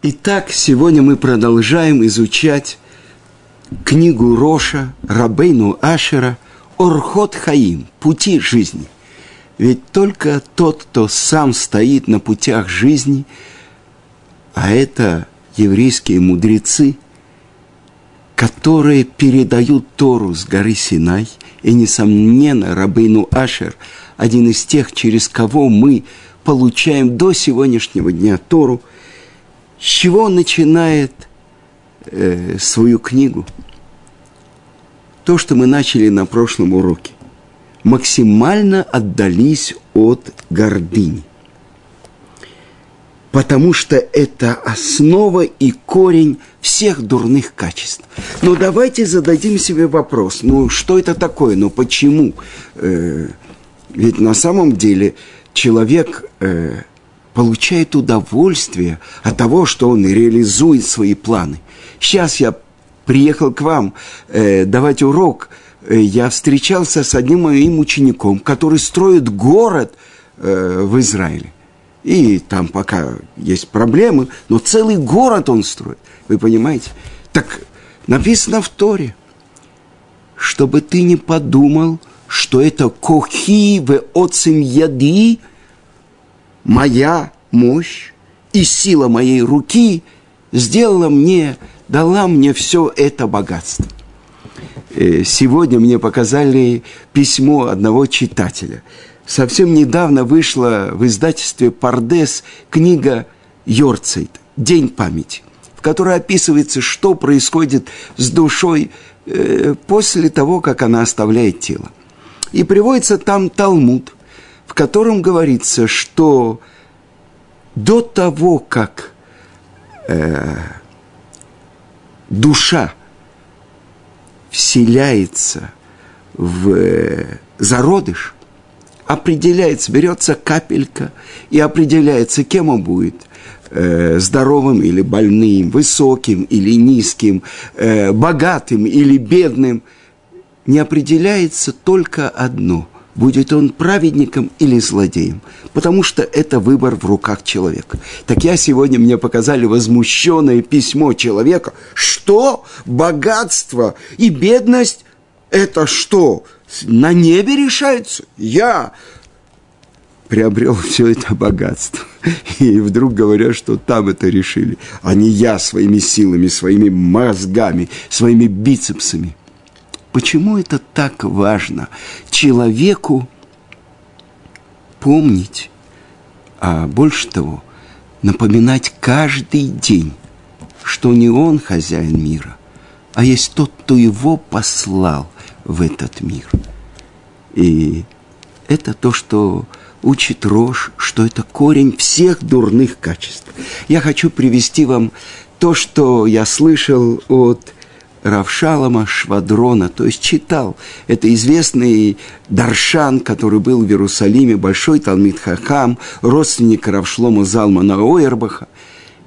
Итак, сегодня мы продолжаем изучать книгу Роша Рабейну Ашера «Орхот Хаим. Пути жизни». Ведь только тот, кто сам стоит на путях жизни, а это еврейские мудрецы, которые передают Тору с горы Синай, и, несомненно, Рабейну Ашер – один из тех, через кого мы получаем до сегодняшнего дня Тору – с чего он начинает э, свою книгу? То, что мы начали на прошлом уроке. Максимально отдались от гордыни. Потому что это основа и корень всех дурных качеств. Но давайте зададим себе вопрос, ну что это такое, ну почему? Э, ведь на самом деле человек э, получает удовольствие от того, что он реализует свои планы. Сейчас я приехал к вам э, давать урок. Э, я встречался с одним моим учеником, который строит город э, в Израиле. И там пока есть проблемы, но целый город он строит. Вы понимаете? Так написано в Торе, чтобы ты не подумал, что это кохи в оцим яди, моя мощь и сила моей руки сделала мне, дала мне все это богатство. Э, сегодня мне показали письмо одного читателя. Совсем недавно вышла в издательстве «Пардес» книга Йорцейт «День памяти», в которой описывается, что происходит с душой э, после того, как она оставляет тело. И приводится там Талмуд – в котором говорится, что до того, как э, душа вселяется в э, зародыш, определяется, берется капелька и определяется, кем он будет э, здоровым или больным, высоким или низким, э, богатым или бедным, не определяется только одно – будет он праведником или злодеем, потому что это выбор в руках человека. Так я сегодня мне показали возмущенное письмо человека, что богатство и бедность – это что, на небе решается? Я приобрел все это богатство. И вдруг говорят, что там это решили, а не я своими силами, своими мозгами, своими бицепсами. Почему это так важно человеку помнить, а больше того, напоминать каждый день, что не он хозяин мира, а есть тот, кто его послал в этот мир. И это то, что учит Рожь, что это корень всех дурных качеств. Я хочу привести вам то, что я слышал от Равшалама Швадрона, то есть читал. Это известный Даршан, который был в Иерусалиме, большой Талмит Хахам, родственник Равшлома Залмана Ойербаха.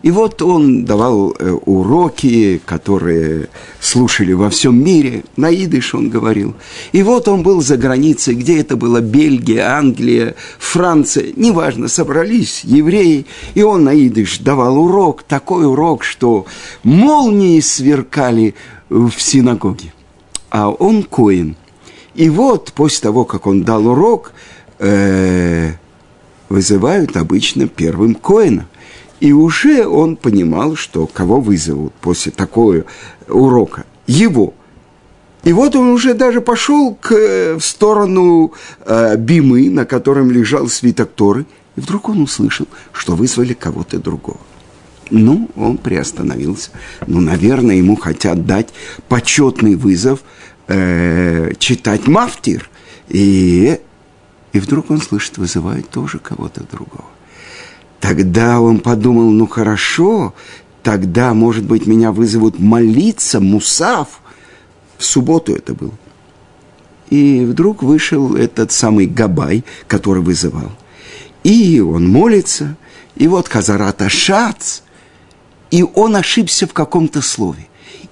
И вот он давал э, уроки, которые слушали во всем мире. На идыш он говорил. И вот он был за границей, где это было Бельгия, Англия, Франция. Неважно, собрались евреи. И он на идыш давал урок, такой урок, что молнии сверкали в синагоге. А он коин. И вот после того, как он дал урок, э, вызывают обычно первым коина. И уже он понимал, что кого вызовут после такого урока? Его. И вот он уже даже пошел к, э, в сторону э, Бимы, на котором лежал свиток Торы, и вдруг он услышал, что вызвали кого-то другого. Ну, он приостановился. Ну, наверное, ему хотят дать почетный вызов э, читать Мафтир. И, и вдруг он слышит, вызывает тоже кого-то другого. Тогда он подумал, ну хорошо, тогда, может быть, меня вызовут молиться, мусав. В субботу это было. И вдруг вышел этот самый Габай, который вызывал. И он молится, и вот Хазарата Шац – и он ошибся в каком-то слове.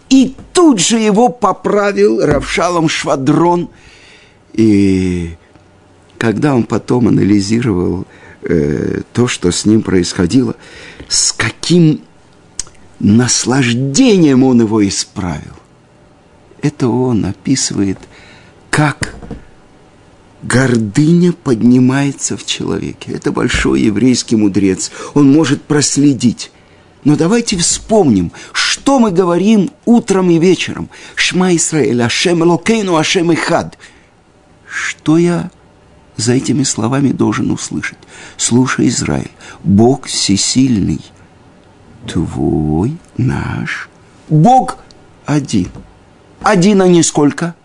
И тут же его поправил Равшалом Швадрон. И когда он потом анализировал э, то, что с ним происходило, с каким наслаждением он его исправил. Это он описывает, как гордыня поднимается в человеке. Это большой еврейский мудрец. Он может проследить. Но давайте вспомним, что мы говорим утром и вечером. Шма Исраэль, Ашем Элокейну, Ашем Ихад. Что я за этими словами должен услышать? Слушай, Израиль, Бог всесильный, твой, наш, Бог один. Один, а не сколько?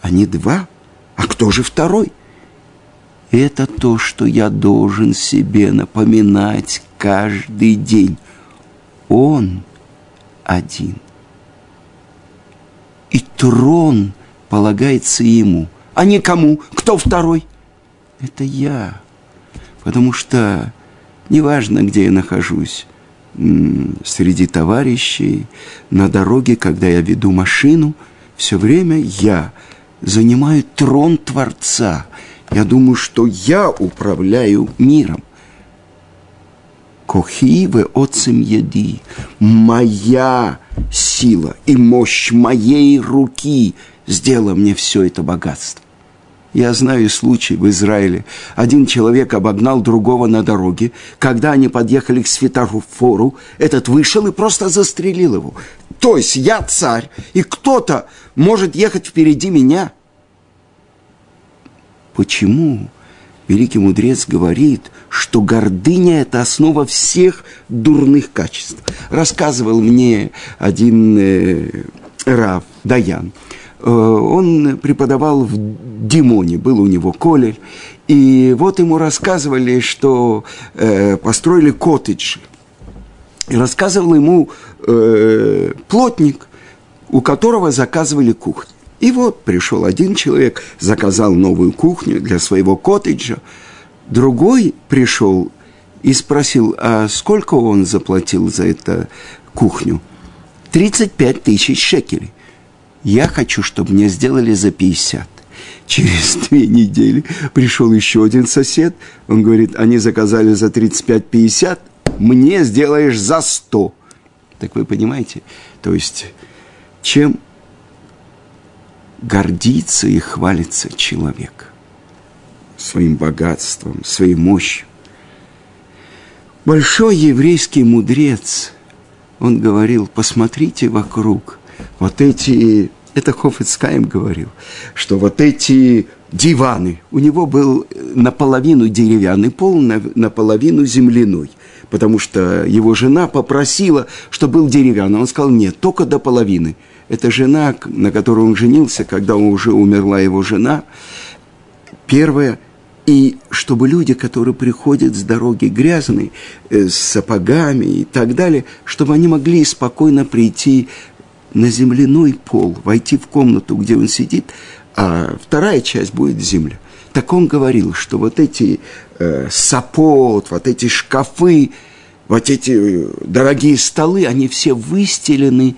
Они два. А кто же второй? Это то, что я должен себе напоминать каждый день. Он один. И трон полагается ему, а не кому. Кто второй? Это я. Потому что неважно, где я нахожусь, среди товарищей, на дороге, когда я веду машину, все время я занимаю трон Творца. Я думаю, что я управляю миром. Кохи вы отцем еди. Моя сила и мощь моей руки сделала мне все это богатство. Я знаю случай в Израиле. Один человек обогнал другого на дороге. Когда они подъехали к светофору, этот вышел и просто застрелил его. То есть я царь, и кто-то может ехать впереди меня. Почему великий мудрец говорит, что гордыня – это основа всех дурных качеств? Рассказывал мне один э, Рав Даян – Э, он преподавал в Димоне, был у него колледж, и вот ему рассказывали, что э, построили коттеджи. И рассказывал ему э, плотник, у которого заказывали кухню. И вот пришел один человек, заказал новую кухню для своего коттеджа. Другой пришел и спросил, а сколько он заплатил за эту кухню? 35 тысяч шекелей. Я хочу, чтобы мне сделали за 50. Через две недели пришел еще один сосед. Он говорит, они заказали за 35-50, мне сделаешь за 100. Так вы понимаете? То есть, чем гордится и хвалится человек? Своим богатством, своей мощью. Большой еврейский мудрец, он говорил, посмотрите вокруг – вот эти, это Хофицкаем говорил, что вот эти диваны, у него был наполовину деревянный пол, наполовину земляной, потому что его жена попросила, чтобы был деревянный. Он сказал, нет, только до половины. Это жена, на которой он женился, когда уже умерла его жена, первая, и чтобы люди, которые приходят с дороги грязные, э, с сапогами и так далее, чтобы они могли спокойно прийти на земляной пол, войти в комнату, где он сидит, а вторая часть будет земля. Так он говорил, что вот эти э, сапот, вот эти шкафы, вот эти дорогие столы, они все выстелены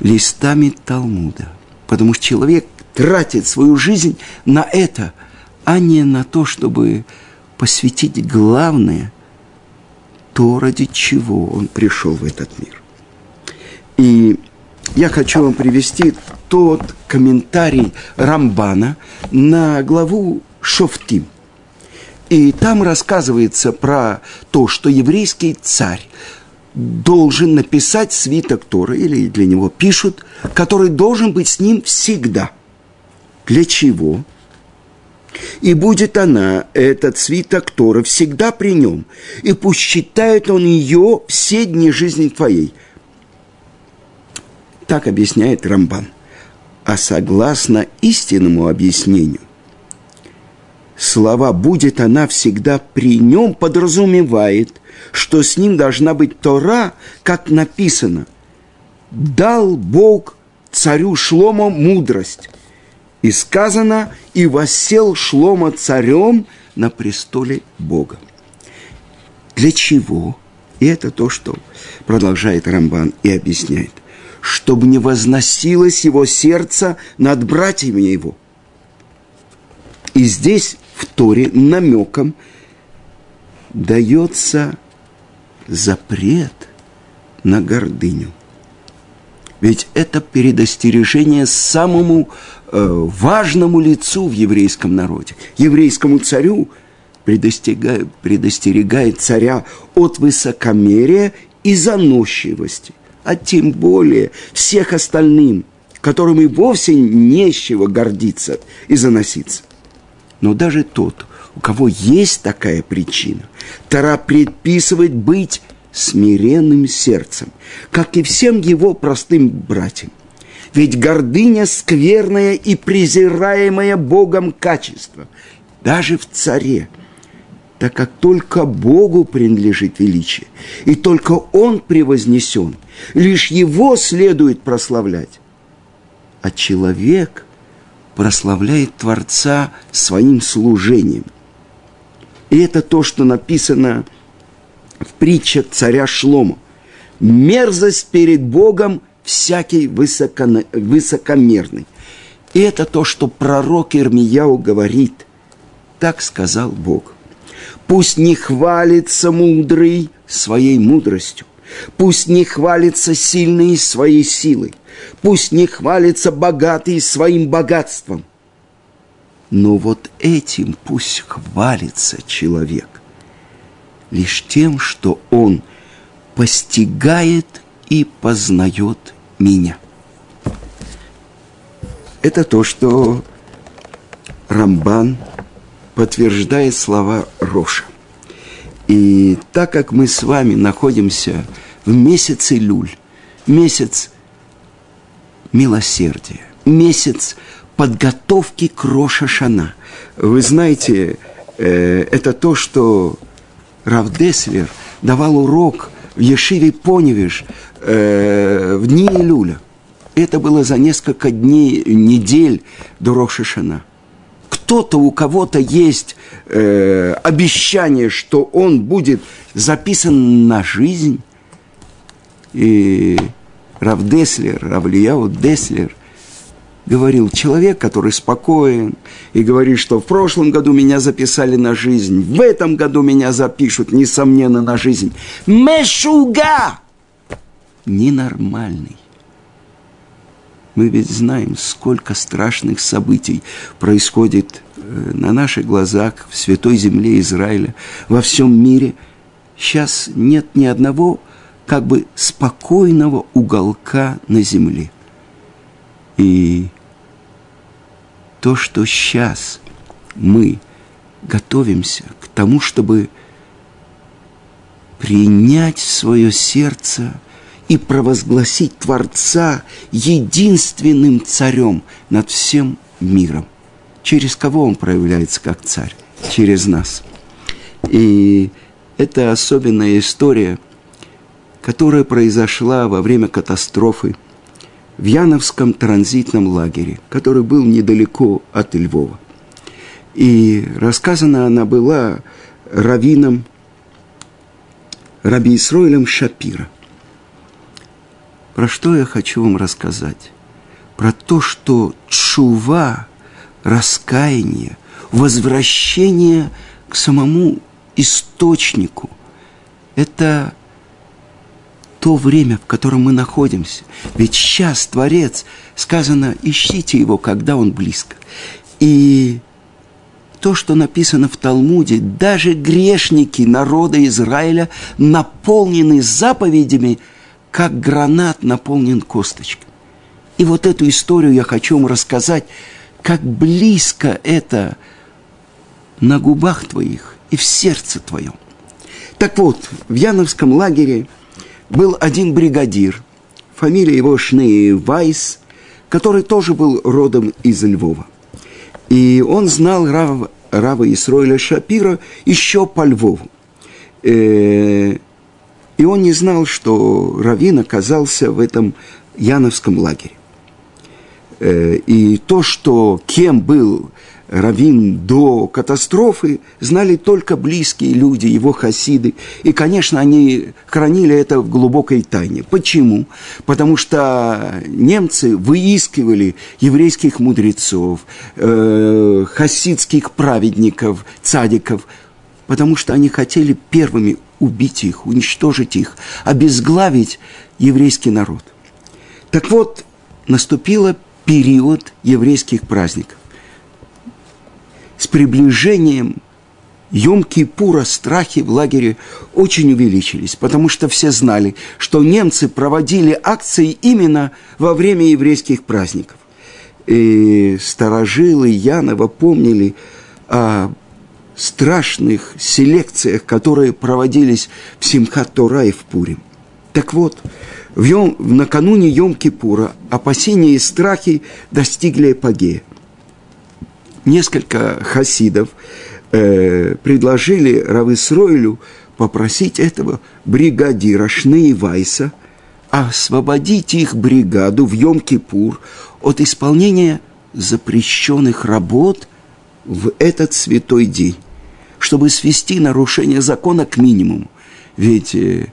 листами Талмуда. Потому что человек тратит свою жизнь на это, а не на то, чтобы посвятить главное, то, ради чего он пришел в этот мир. И я хочу вам привести тот комментарий Рамбана на главу Шофтим. И там рассказывается про то, что еврейский царь должен написать свиток Торы, или для него пишут, который должен быть с ним всегда. Для чего? И будет она, этот свиток Торы, всегда при нем, и пусть считает он ее все дни жизни твоей – так объясняет Рамбан. А согласно истинному объяснению, слова «будет она всегда при нем» подразумевает, что с ним должна быть Тора, как написано «дал Бог царю Шлома мудрость». И сказано «и восел Шлома царем на престоле Бога». Для чего? И это то, что продолжает Рамбан и объясняет чтобы не возносилось его сердце над братьями его. И здесь в Торе намеком дается запрет на гордыню. Ведь это предостережение самому э, важному лицу в еврейском народе, еврейскому царю, предостерегает, предостерегает царя от высокомерия и заносчивости, а тем более всех остальным, которым и вовсе не с чего гордиться и заноситься. Но даже тот, у кого есть такая причина, Тара предписывает быть смиренным сердцем, как и всем его простым братьям. Ведь гордыня – скверное и презираемое Богом качество, даже в царе, так как только Богу принадлежит величие, и только Он превознесен, лишь Его следует прославлять. А человек прославляет Творца своим служением. И это то, что написано – в притчах царя Шлома. Мерзость перед Богом всякий высоко, высокомерный. И это то, что пророк Ирмияу говорит. Так сказал Бог. Пусть не хвалится мудрый своей мудростью. Пусть не хвалится сильный своей силой. Пусть не хвалится богатый своим богатством. Но вот этим пусть хвалится человек лишь тем, что он постигает и познает меня. Это то, что Рамбан подтверждает слова Роша. И так как мы с вами находимся в месяце Люль, месяц милосердия, месяц подготовки к Роша Шана, вы знаете, э, это то, что Рав Деслер давал урок в Ешиве Поневиш э, в дни Илюля. Это было за несколько дней, недель до Рошишана. Кто-то, у кого-то есть э, обещание, что он будет записан на жизнь. И Рав Деслер, Равлияу Деслер говорил человек, который спокоен и говорит, что в прошлом году меня записали на жизнь, в этом году меня запишут, несомненно, на жизнь. Мешуга! Ненормальный. Мы ведь знаем, сколько страшных событий происходит э, на наших глазах в святой земле Израиля, во всем мире. Сейчас нет ни одного как бы спокойного уголка на земле. И то, что сейчас мы готовимся к тому, чтобы принять в свое сердце и провозгласить Творца единственным царем над всем миром. Через кого он проявляется как царь? Через нас. И это особенная история, которая произошла во время катастрофы – в Яновском транзитном лагере, который был недалеко от Львова. И рассказана она была раввином Раби Исроилем Шапира. Про что я хочу вам рассказать? Про то, что чува, раскаяние, возвращение к самому источнику – это то время, в котором мы находимся. Ведь сейчас Творец, сказано, ищите его, когда он близко. И то, что написано в Талмуде, даже грешники народа Израиля наполнены заповедями, как гранат наполнен косточкой. И вот эту историю я хочу вам рассказать, как близко это на губах твоих и в сердце твоем. Так вот, в Яновском лагере – был один бригадир, фамилия его Шней Вайс, который тоже был родом из Львова. И он знал Рав, Рава Исроиля Шапира еще по Львову. Э, и он не знал, что Равин оказался в этом Яновском лагере. Э, и то, что кем был Равин до катастрофы знали только близкие люди, его хасиды. И, конечно, они хранили это в глубокой тайне. Почему? Потому что немцы выискивали еврейских мудрецов, э, хасидских праведников, цадиков, потому что они хотели первыми убить их, уничтожить их, обезглавить еврейский народ. Так вот, наступил период еврейских праздников. С приближением Йом-Кипура страхи в лагере очень увеличились, потому что все знали, что немцы проводили акции именно во время еврейских праздников. И старожилы Янова помнили о страшных селекциях, которые проводились в Симхат Тора и в Пурим. Так вот, в Йом, накануне Йом-Кипура опасения и страхи достигли эпогея. Несколько хасидов э, предложили Равысройлю попросить этого бригадира Шней Вайса освободить их бригаду в Йом-Кипур от исполнения запрещенных работ в этот святой день чтобы свести нарушение закона к минимуму. Ведь э,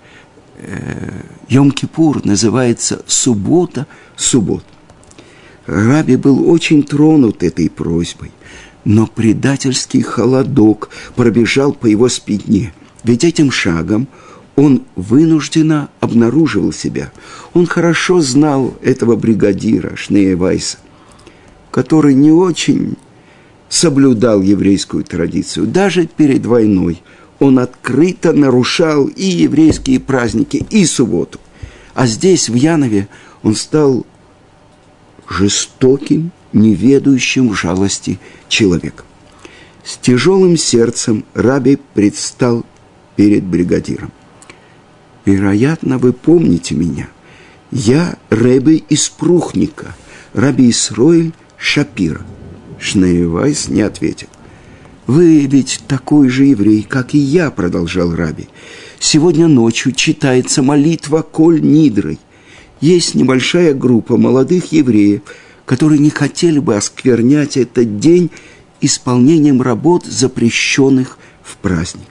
э, Йом-Кипур называется суббота, суббот. Раби был очень тронут этой просьбой, но предательский холодок пробежал по его спине. Ведь этим шагом он вынужденно обнаруживал себя. Он хорошо знал этого бригадира Шнея Вайса, который не очень соблюдал еврейскую традицию. Даже перед войной он открыто нарушал и еврейские праздники, и субботу. А здесь, в Янове, он стал жестоким, неведающим в жалости человеком. С тяжелым сердцем Раби предстал перед бригадиром. «Вероятно, вы помните меня. Я Рэбе из Прухника, Раби Исроиль Шапира». Шнеевайс не ответил. «Вы ведь такой же еврей, как и я», — продолжал Раби. «Сегодня ночью читается молитва Коль Нидрой. Есть небольшая группа молодых евреев, которые не хотели бы осквернять этот день исполнением работ, запрещенных в праздник.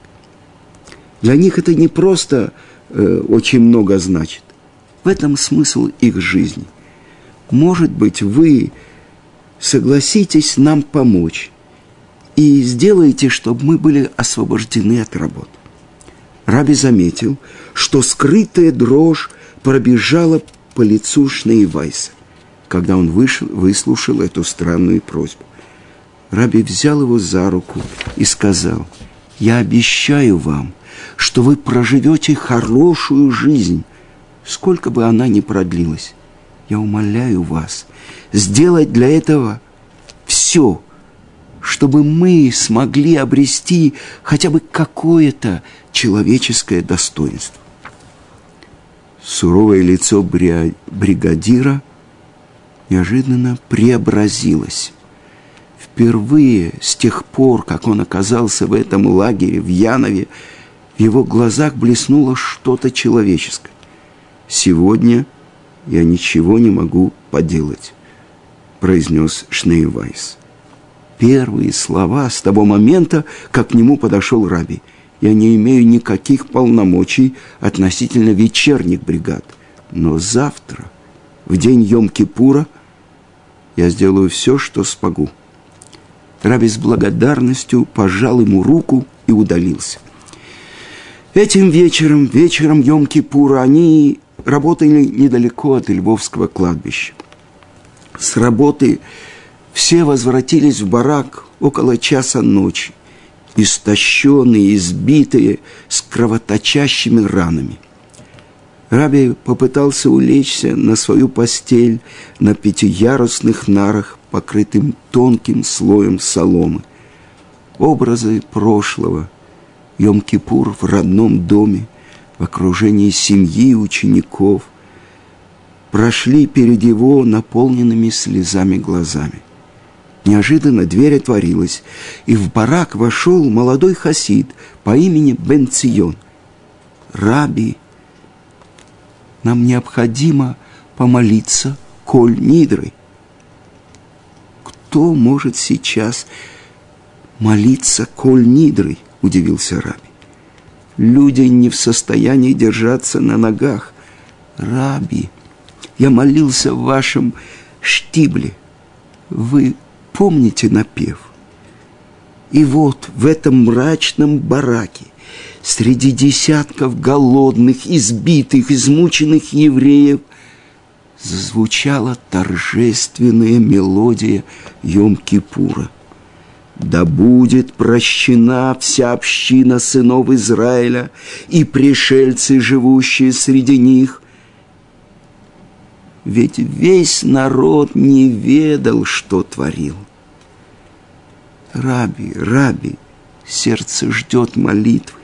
Для них это не просто э, очень много значит. В этом смысл их жизни. Может быть, вы согласитесь нам помочь и сделайте, чтобы мы были освобождены от работ. Раби заметил, что скрытая дрожь пробежала по лицу Шнеевайса, когда он вышел, выслушал эту странную просьбу. Раби взял его за руку и сказал, «Я обещаю вам, что вы проживете хорошую жизнь, сколько бы она ни продлилась. Я умоляю вас сделать для этого все, чтобы мы смогли обрести хотя бы какое-то человеческое достоинство. Суровое лицо бригадира неожиданно преобразилось. Впервые с тех пор, как он оказался в этом лагере в Янове, в его глазах блеснуло что-то человеческое. Сегодня – я ничего не могу поделать», – произнес Шнейвайс. Первые слова с того момента, как к нему подошел Раби. «Я не имею никаких полномочий относительно вечерних бригад, но завтра, в день Йом-Кипура, я сделаю все, что смогу». Раби с благодарностью пожал ему руку и удалился. Этим вечером, вечером Йом-Кипура, они работали недалеко от Львовского кладбища. С работы все возвратились в барак около часа ночи, истощенные, избитые, с кровоточащими ранами. Раби попытался улечься на свою постель на пятиярусных нарах, покрытым тонким слоем соломы. Образы прошлого, Йом-Кипур в родном доме – в окружении семьи учеников, прошли перед его наполненными слезами глазами. Неожиданно дверь отворилась, и в барак вошел молодой хасид по имени Бенцион. «Раби, нам необходимо помолиться Коль Нидрой». «Кто может сейчас молиться Коль Нидрой?» – удивился Раби. Люди не в состоянии держаться на ногах. Раби, я молился в вашем штибле. Вы помните напев? И вот в этом мрачном бараке среди десятков голодных, избитых, измученных евреев зазвучала торжественная мелодия Йом-Кипура. Да будет прощена вся община сынов Израиля и пришельцы, живущие среди них. Ведь весь народ не ведал, что творил. Раби, Раби, сердце ждет молитвы.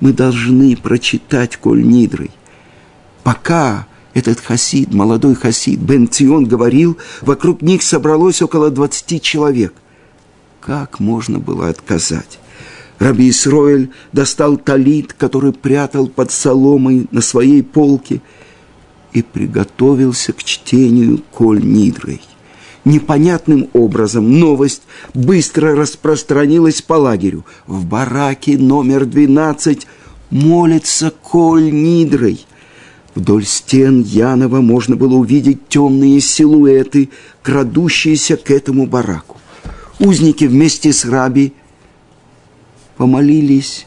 Мы должны прочитать Коль Нидрой. Пока этот хасид, молодой хасид, Бен Цион говорил, вокруг них собралось около двадцати человек – как можно было отказать? Раби Исроэль достал талит, который прятал под соломой на своей полке, и приготовился к чтению Коль Нидрой. Непонятным образом новость быстро распространилась по лагерю. В бараке номер 12 молится Коль Нидрой. Вдоль стен Янова можно было увидеть темные силуэты, крадущиеся к этому бараку узники вместе с раби помолились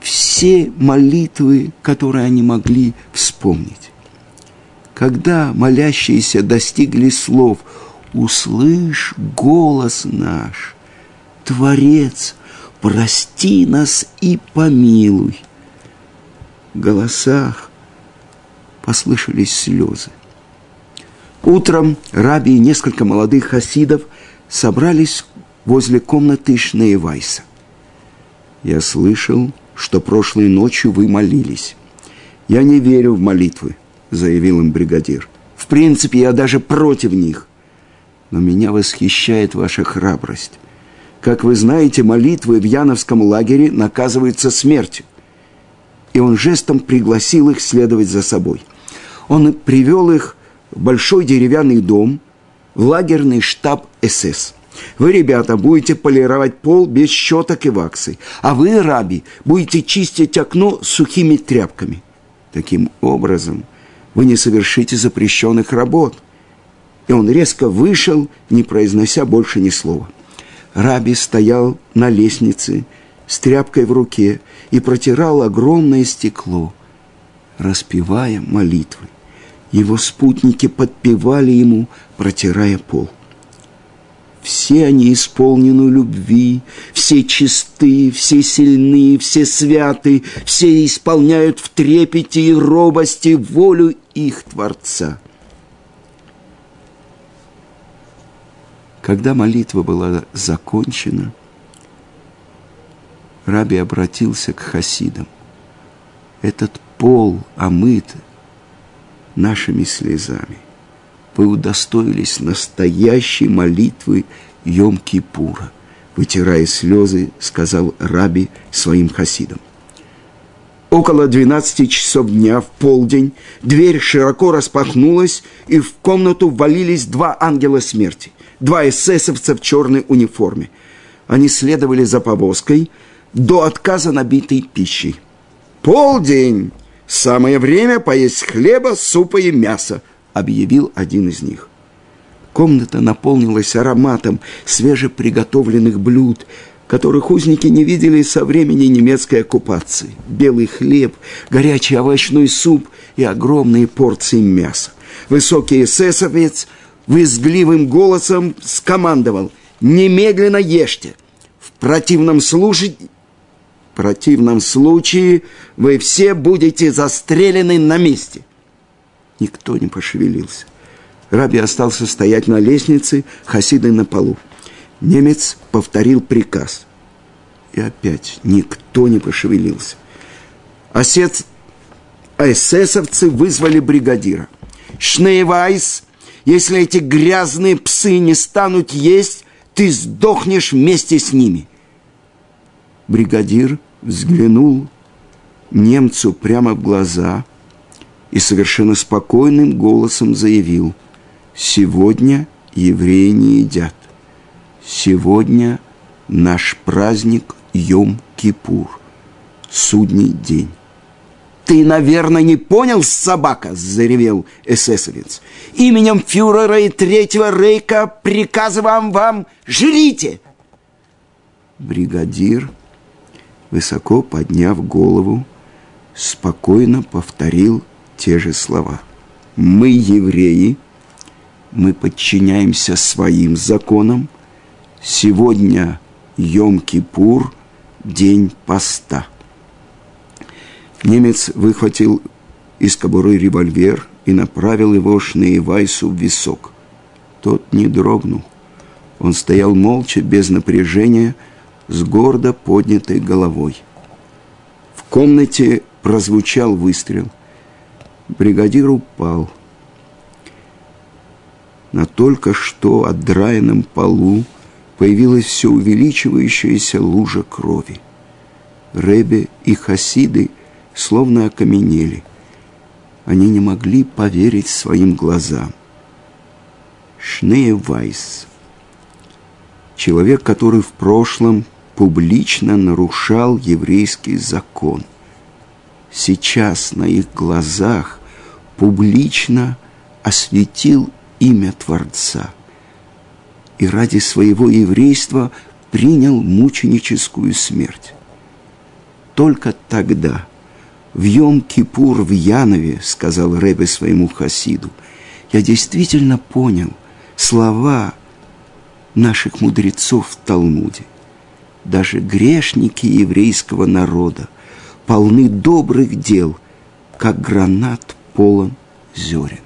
все молитвы, которые они могли вспомнить. Когда молящиеся достигли слов «Услышь голос наш, Творец, прости нас и помилуй», в голосах послышались слезы. Утром Раби и несколько молодых хасидов – собрались возле комнаты Шнеевайса. Я слышал, что прошлой ночью вы молились. Я не верю в молитвы, заявил им бригадир. В принципе, я даже против них. Но меня восхищает ваша храбрость. Как вы знаете, молитвы в Яновском лагере наказываются смертью. И он жестом пригласил их следовать за собой. Он привел их в большой деревянный дом – лагерный штаб СС. Вы, ребята, будете полировать пол без щеток и ваксы, а вы, раби, будете чистить окно сухими тряпками. Таким образом, вы не совершите запрещенных работ. И он резко вышел, не произнося больше ни слова. Раби стоял на лестнице с тряпкой в руке и протирал огромное стекло, распевая молитвы. Его спутники подпевали ему, протирая пол. Все они исполнены любви, все чисты, все сильны, все святы, все исполняют в трепете и робости волю их Творца. Когда молитва была закончена, Раби обратился к хасидам. Этот пол омыт нашими слезами. Вы удостоились настоящей молитвы Йом-Кипура. Вытирая слезы, сказал Раби своим хасидам. Около двенадцати часов дня в полдень дверь широко распахнулась, и в комнату ввалились два ангела смерти, два эсэсовца в черной униформе. Они следовали за повозкой до отказа набитой пищей. «Полдень!» «Самое время поесть хлеба, супа и мяса», — объявил один из них. Комната наполнилась ароматом свежеприготовленных блюд, которых узники не видели со времени немецкой оккупации. Белый хлеб, горячий овощной суп и огромные порции мяса. Высокий эсэсовец визгливым голосом скомандовал «Немедленно ешьте! В противном случае в противном случае вы все будете застрелены на месте. Никто не пошевелился. Раби остался стоять на лестнице, хасиды на полу. Немец повторил приказ. И опять никто не пошевелился. Осец... эсэсовцы вызвали бригадира. «Шнейвайс, если эти грязные псы не станут есть, ты сдохнешь вместе с ними». Бригадир взглянул немцу прямо в глаза и совершенно спокойным голосом заявил, «Сегодня евреи не едят. Сегодня наш праздник Йом-Кипур, судний день». «Ты, наверное, не понял, собака!» – заревел эсэсовец. «Именем фюрера и третьего рейка приказываем вам, жрите!» Бригадир – высоко подняв голову, спокойно повторил те же слова. Мы евреи, мы подчиняемся своим законам. Сегодня Йом-Кипур, день поста. Немец выхватил из кобуры револьвер и направил его Шнеевайсу в висок. Тот не дрогнул. Он стоял молча, без напряжения, с гордо поднятой головой. В комнате прозвучал выстрел. Бригадир упал. На только что отдраенном полу появилась все увеличивающаяся лужа крови. Ребе и хасиды словно окаменели. Они не могли поверить своим глазам. Шнея Вайс, человек, который в прошлом публично нарушал еврейский закон, сейчас на их глазах публично осветил имя Творца и ради своего еврейства принял мученическую смерть. Только тогда, в Йом-Кипур в Янове, сказал Ребе своему хасиду, я действительно понял слова наших мудрецов в Талмуде. Даже грешники еврейского народа полны добрых дел, как гранат полон зерен.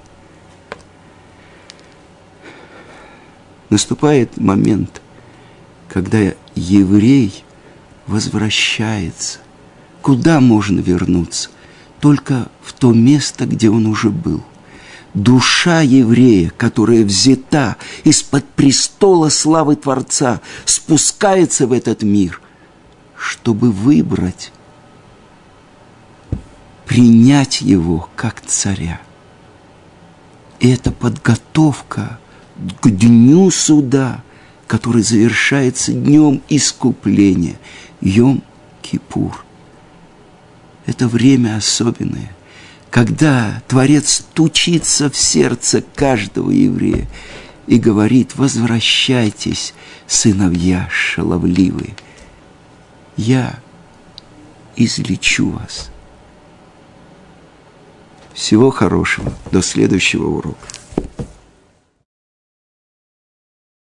Наступает момент, когда еврей возвращается. Куда можно вернуться? Только в то место, где он уже был. Душа еврея, которая взята из-под престола славы Творца, спускается в этот мир, чтобы выбрать, принять его как царя. И это подготовка к дню суда, который завершается днем искупления, Йом-Кипур. Это время особенное, когда Творец стучится в сердце каждого еврея и говорит, возвращайтесь, сыновья шаловливые, я излечу вас. Всего хорошего, до следующего урока.